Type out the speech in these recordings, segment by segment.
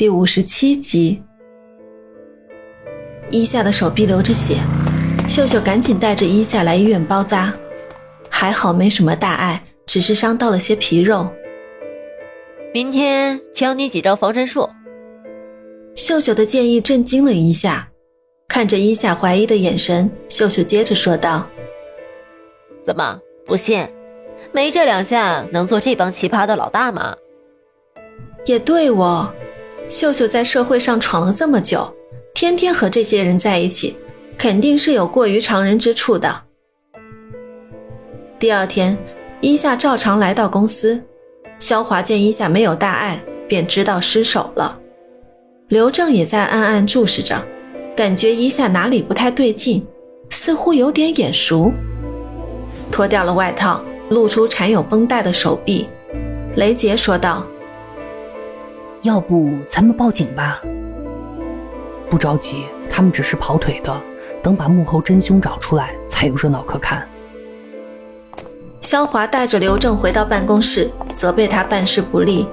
第五十七集。伊夏的手臂流着血，秀秀赶紧带着伊夏来医院包扎，还好没什么大碍，只是伤到了些皮肉。明天教你几招防身术。秀秀的建议震惊了伊夏，看着伊夏怀疑的眼神，秀秀接着说道：“怎么不信？没这两下，能做这帮奇葩的老大吗？”也对哦，秀秀在社会上闯了这么久。天天和这些人在一起，肯定是有过于常人之处的。第二天，伊夏照常来到公司，肖华见伊夏没有大碍，便知道失手了。刘正也在暗暗注视着，感觉伊夏哪里不太对劲，似乎有点眼熟。脱掉了外套，露出缠有绷带的手臂，雷杰说道：“要不咱们报警吧？”不着急，他们只是跑腿的，等把幕后真凶找出来，才有热闹可看。肖华带着刘正回到办公室，责备他办事不力，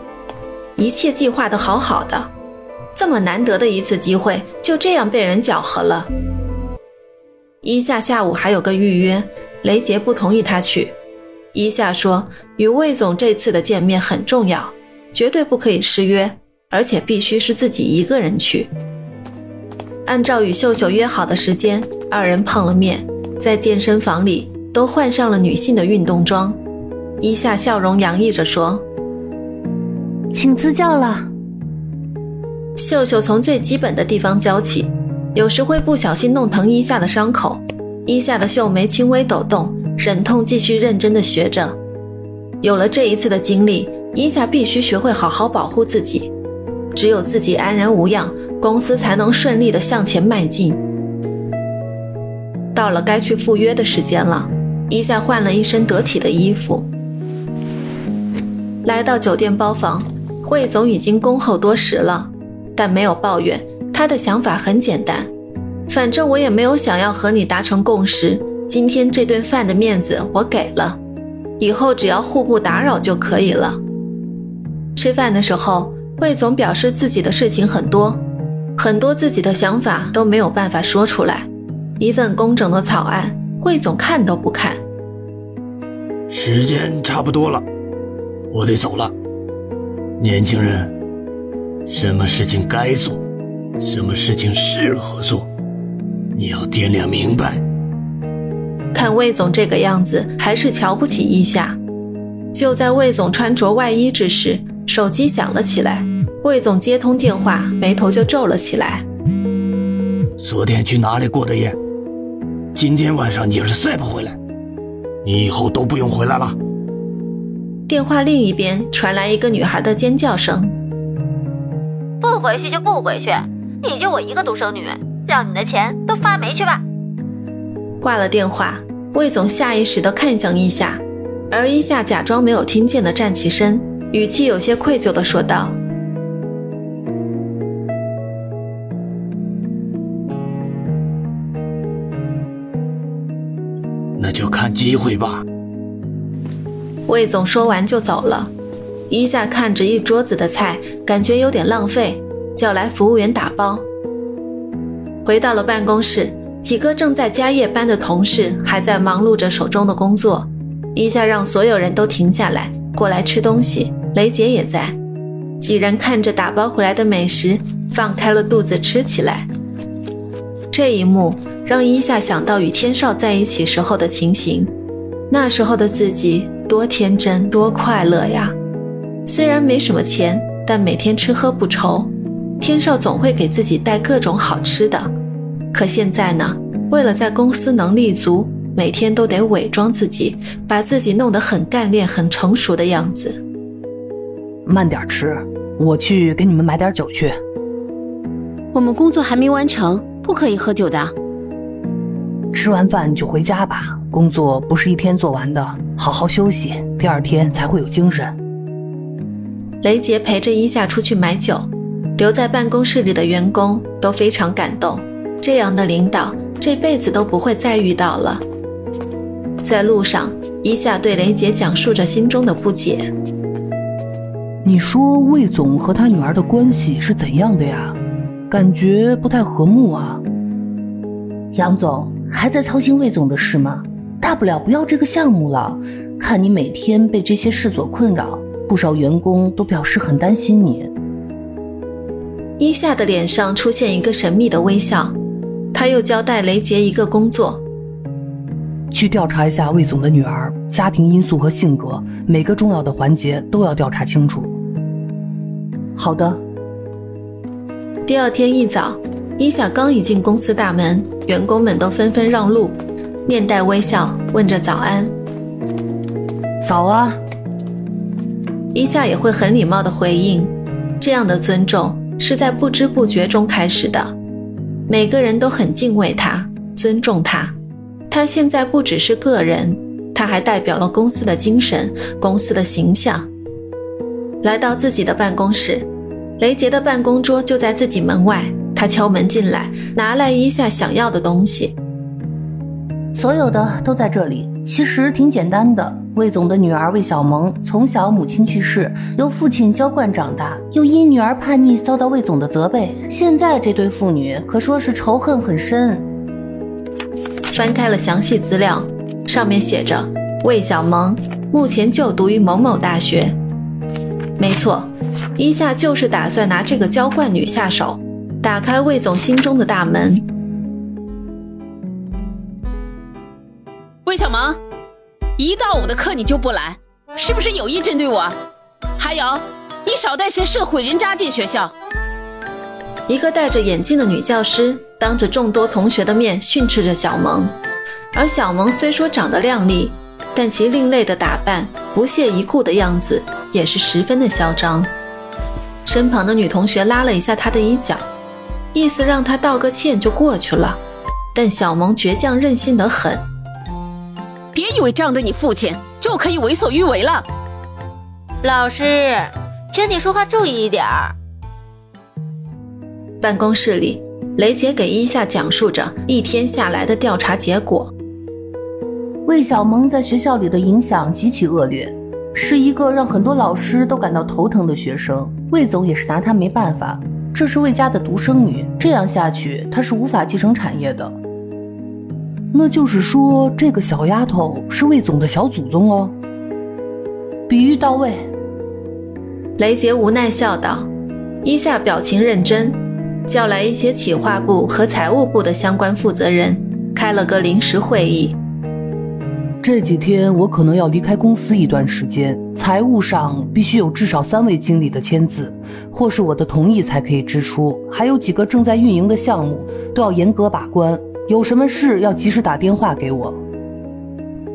一切计划的好好的，这么难得的一次机会，就这样被人搅和了。一夏下午还有个预约，雷杰不同意他去。一夏说，与魏总这次的见面很重要，绝对不可以失约，而且必须是自己一个人去。按照与秀秀约好的时间，二人碰了面，在健身房里都换上了女性的运动装。伊夏笑容洋溢着说：“请赐教了。”秀秀从最基本的地方教起，有时会不小心弄疼伊夏的伤口。伊夏的秀眉轻微抖动，忍痛继续认真的学着。有了这一次的经历，伊夏必须学会好好保护自己，只有自己安然无恙。公司才能顺利的向前迈进。到了该去赴约的时间了，伊夏换了一身得体的衣服，来到酒店包房。魏总已经恭候多时了，但没有抱怨。他的想法很简单，反正我也没有想要和你达成共识。今天这顿饭的面子我给了，以后只要互不打扰就可以了。吃饭的时候，魏总表示自己的事情很多。很多自己的想法都没有办法说出来，一份工整的草案，魏总看都不看。时间差不多了，我得走了。年轻人，什么事情该做，什么事情适合做，你要掂量明白。看魏总这个样子，还是瞧不起一下。就在魏总穿着外衣之时，手机响了起来。魏总接通电话，眉头就皱了起来。昨天去哪里过的夜？今天晚上你要是再不回来，你以后都不用回来了。电话另一边传来一个女孩的尖叫声：“不回去就不回去，你就我一个独生女，让你的钱都发霉去吧。”挂了电话，魏总下意识地看向伊夏，而伊夏假装没有听见的站起身，语气有些愧疚的说道。那就看机会吧。魏总说完就走了。一夏看着一桌子的菜，感觉有点浪费，叫来服务员打包。回到了办公室，几个正在加夜班的同事还在忙碌着手中的工作。一下让所有人都停下来，过来吃东西。雷杰也在。几人看着打包回来的美食，放开了肚子吃起来。这一幕。让伊夏想到与天少在一起时候的情形，那时候的自己多天真多快乐呀！虽然没什么钱，但每天吃喝不愁，天少总会给自己带各种好吃的。可现在呢，为了在公司能立足，每天都得伪装自己，把自己弄得很干练、很成熟的样子。慢点吃，我去给你们买点酒去。我们工作还没完成，不可以喝酒的。吃完饭就回家吧，工作不是一天做完的，好好休息，第二天才会有精神。雷杰陪着伊夏出去买酒，留在办公室里的员工都非常感动，这样的领导这辈子都不会再遇到了。在路上，伊夏对雷杰讲述着心中的不解：“你说魏总和他女儿的关系是怎样的呀？感觉不太和睦啊。杨总还在操心魏总的事吗？大不了不要这个项目了。看你每天被这些事所困扰，不少员工都表示很担心你。伊夏的脸上出现一个神秘的微笑，他又交代雷杰一个工作：去调查一下魏总的女儿家庭因素和性格，每个重要的环节都要调查清楚。好的。第二天一早，伊夏刚一进公司大门，员工们都纷纷让路，面带微笑问着早安。早啊！伊夏也会很礼貌的回应，这样的尊重是在不知不觉中开始的。每个人都很敬畏他，尊重他。他现在不只是个人，他还代表了公司的精神，公司的形象。来到自己的办公室，雷杰的办公桌就在自己门外。他敲门进来，拿来一下想要的东西。所有的都在这里，其实挺简单的。魏总的女儿魏小萌从小母亲去世，由父亲娇惯长大，又因女儿叛逆遭到魏总的责备。现在这对父女可说是仇恨很深。翻开了详细资料，上面写着魏小萌目前就读于某某大学。没错，伊夏就是打算拿这个娇惯女下手，打开魏总心中的大门。魏小萌。一到我的课你就不来，是不是有意针对我？还有，你少带些社会人渣进学校。一个戴着眼镜的女教师当着众多同学的面训斥着小萌，而小萌虽说长得靓丽，但其另类的打扮、不屑一顾的样子也是十分的嚣张。身旁的女同学拉了一下她的衣角，意思让她道个歉就过去了，但小萌倔强任性的很。别以为仗着你父亲就可以为所欲为了，老师，请你说话注意一点儿。办公室里，雷杰给伊夏讲述着一天下来的调查结果。魏小萌在学校里的影响极其恶劣，是一个让很多老师都感到头疼的学生。魏总也是拿她没办法，这是魏家的独生女，这样下去她是无法继承产业的。那就是说，这个小丫头是魏总的小祖宗哦。比喻到位，雷杰无奈笑道。伊夏表情认真，叫来一些企划部和财务部的相关负责人，开了个临时会议。这几天我可能要离开公司一段时间，财务上必须有至少三位经理的签字，或是我的同意才可以支出。还有几个正在运营的项目，都要严格把关。有什么事要及时打电话给我。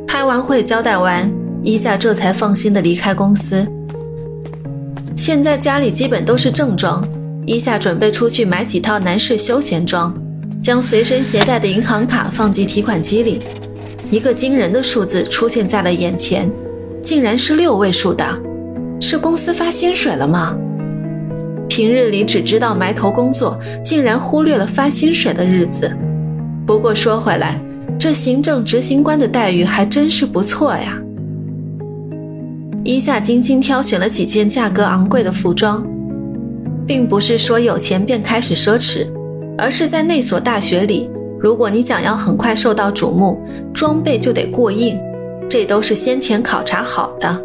开完会交代完，伊夏这才放心的离开公司。现在家里基本都是正装，伊夏准备出去买几套男士休闲装，将随身携带的银行卡放进提款机里。一个惊人的数字出现在了眼前，竟然是六位数的，是公司发薪水了吗？平日里只知道埋头工作，竟然忽略了发薪水的日子。不过说回来，这行政执行官的待遇还真是不错呀。伊夏精心挑选了几件价格昂贵的服装，并不是说有钱便开始奢侈，而是在那所大学里，如果你想要很快受到瞩目，装备就得过硬，这都是先前考察好的。